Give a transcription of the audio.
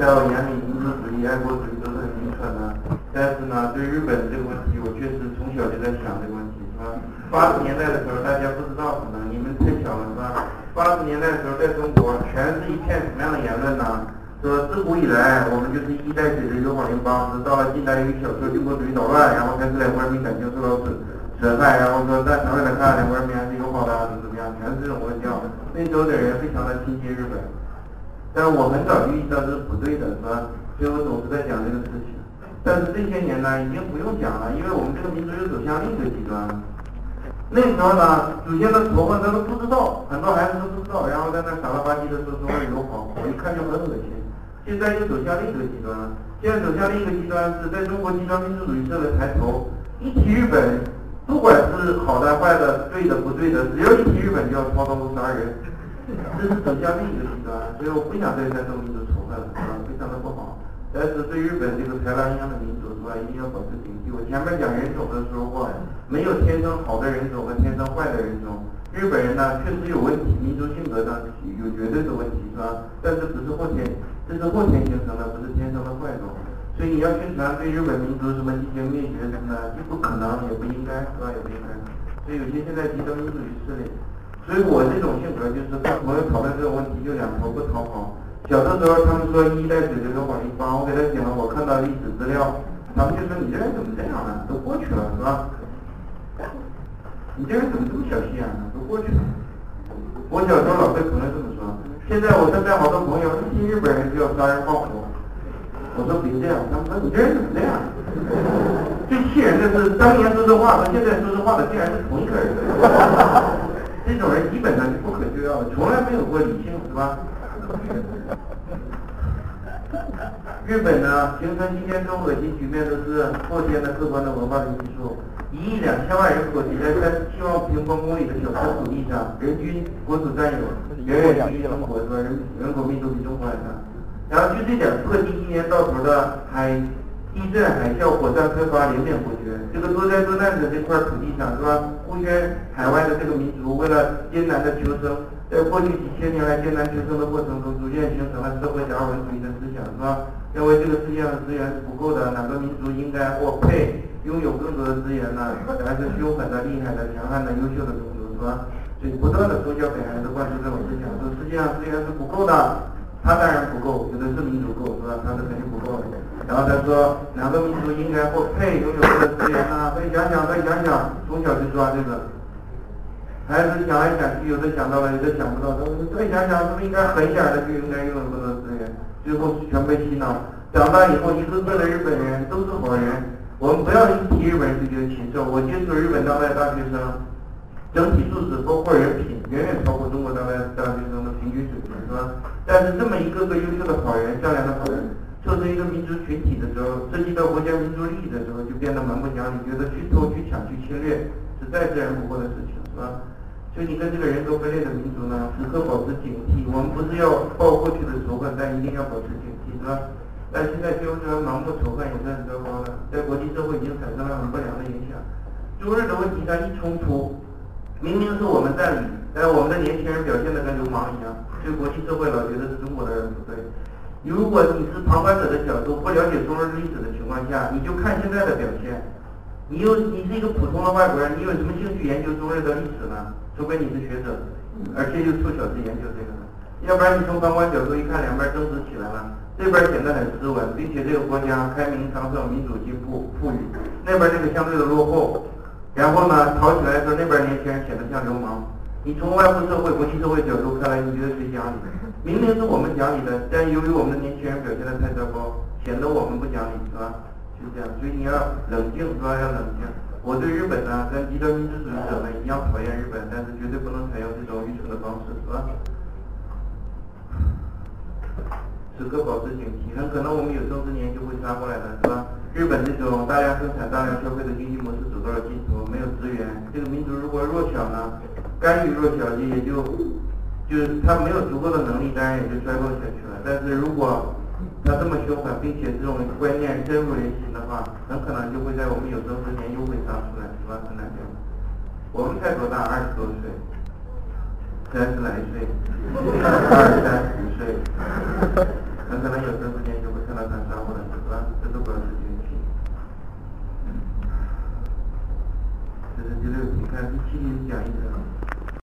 在我眼里，民族主义、爱国主义都是很愚蠢的。但是呢，对日本这个问题，我确实从小就在想这个问题，是吧？八十年代的时候，大家不知道，可能你们太小了，是吧？八十年代的时候，在中国全是一片什么样的言论呢？说自古以来，我们就是一代水的友好邻邦，直到了近代有小说军国主义捣乱，然后开始两国人民感情受到损损害，然后说在长远来看，两国人民还是友好的，怎么怎么样，全是这种论调。那时候的人非常的亲近日本。但是我很早就意识到这是不对的，是吧？所以我总是在讲这个事情。但是这些年呢，已经不用讲了，因为我们这个民族又走向另一个极端了。那时候呢，祖先的仇恨他都不知道，很多孩子都不知道，然后在那傻了吧唧的说中日友好，我一看就很恶心。现在又走向另一个极端了，现在走向另一个极端是在中国极端民族主义社会抬头，一提日本，不管是好的坏的，对的不对的，只要一提日本就要操刀杀人。这是走向另一个极端，所以我不想再再说民族仇恨了，啊，非常的不好。但是对日本这个豺狼一样的民族，是吧？一定要保持警惕。我前面讲人种的时候过，没有天生好的人种和天生坏的人种。日本人呢，确实有问题，民族性格上有绝对的问题，是吧？但是只是后天，这是后天形成的，不是天生的坏种。所以你要宣传对日本民族什么进行灭绝什么的，既不可能，也不应该，是吧？也不应该。所以有些现在极端民族势力。所以我这种性格就是跟朋友讨论这种问题就两头不讨好。小的时候他们说一代水这个广义帮，我给他讲我看到历史资料，他们就说你这人怎么这样呢？都过去了是吧？你这人怎么这么小心眼呢？都过去了。我小时候老被朋友这么说，现在我身边好多朋友一听日本人就要杀人放火，我说别这样，他们说你这人怎么这样？最气人的是当年说这话和现在说这话的竟然是同一个人。这种人基本上是不可救药的，从来没有过理性，是吧？日本呢，形成今天这种恶心局面，都是后天的客观的文化的因素。一亿两千万人口挤在三十七万平方公里的小块土地上，人均国土占有远远低于中国，是吧？人人口密度比中国还大。然后就这点破地，一年到头的还地震、海啸、火山喷发连绵不绝。这个多灾多难的这块土地上，是吧？孤悬海外的这个民族，为了艰难的求生。在过去几千年来艰难求生的过程中，逐渐形成了社会达尔文主义的思想，是吧？认为这个世界上的资源是不够的，哪个民族应该或配拥有更多的资源呢？还是凶狠的、厉害的、强悍的、优秀的民族，是吧？所以不断的从小给孩子灌输这种思想，说世界上资源是不够的，他当然不够，有的是民族够，是吧？他是肯定不够。然后他说，哪个民族应该或配拥有这个资源呢？再想想，再想想，从小就抓这个。孩子想来想去，有的想到了，有的想不到。再想想，是不是应该狠一点的就应该拥有更多资源？最后全被洗脑。长大以后，一个个的日本人都是好人。我们不要一提日本人就觉得禽兽。我接触日本当代大学生，整体素质包括人品，远远超过中国当代大学生的平均水平，是吧？但是这么一个个优秀的好人、善良的好人，凑成一个民族群体的时候，涉及到国家民族利益的时候，就变得蛮不讲理，觉得去偷、去抢、去侵略是再自然不过的事情，是吧？所以你跟这个人格分裂的民族呢，时刻保持警惕。我们不是要报过去的仇恨，但一定要保持警惕，是吧？但现在就是盲目仇恨也算是糟糕的，在国际社会已经产生了很不良的影响。中日的问题上一冲突，明明是我们占理，但我们的年轻人表现的跟流氓一样，对国际社会老觉得是中国的人不对。如果你是旁观者的角度，不了解中日历史的情况下，你就看现在的表现。你又你是一个普通的外国人，你有什么兴趣研究中日的历史呢？除非你是学者，而且又凑巧是研究这个的，要不然你从旁观角度一看，两边争执起来了，这边显得很斯文，并且这个国家开明昌盛、民主进步、富裕，那边这个相对的落后，然后呢，吵起来的时候，那边年轻人显得像流氓。你从外部社会、国际社会角度看来，你觉得谁讲理？明明是我们讲理的，但由于我们的年轻人表现的太糟糕，显得我们不讲理，是吧？就是这样，所以你要冷静，是吧？要冷静。我对日本呢，跟极端民族主义者们一样讨厌日本，但是绝对不能采用这种愚蠢的方式，是吧？时刻保持警惕，很可能我们有生之年就会杀过来的，是吧？日本这种大量生产、大量消费的经济模式走到了尽头，没有资源，这个民族如果弱小呢，干预弱小就也就，就是他没有足够的能力，当然也就衰落下去了。但是如果他这么凶狠，并且这种观念深入人心的话，很可能就会在我们有生之年又会杀出来，是吧？很难讲。我们才多大？二十多岁，三十来岁，二三十岁。很可能有生之年就会看到他杀或者是吧？这都表示运气。嗯，这是第六题，看第七题讲一个。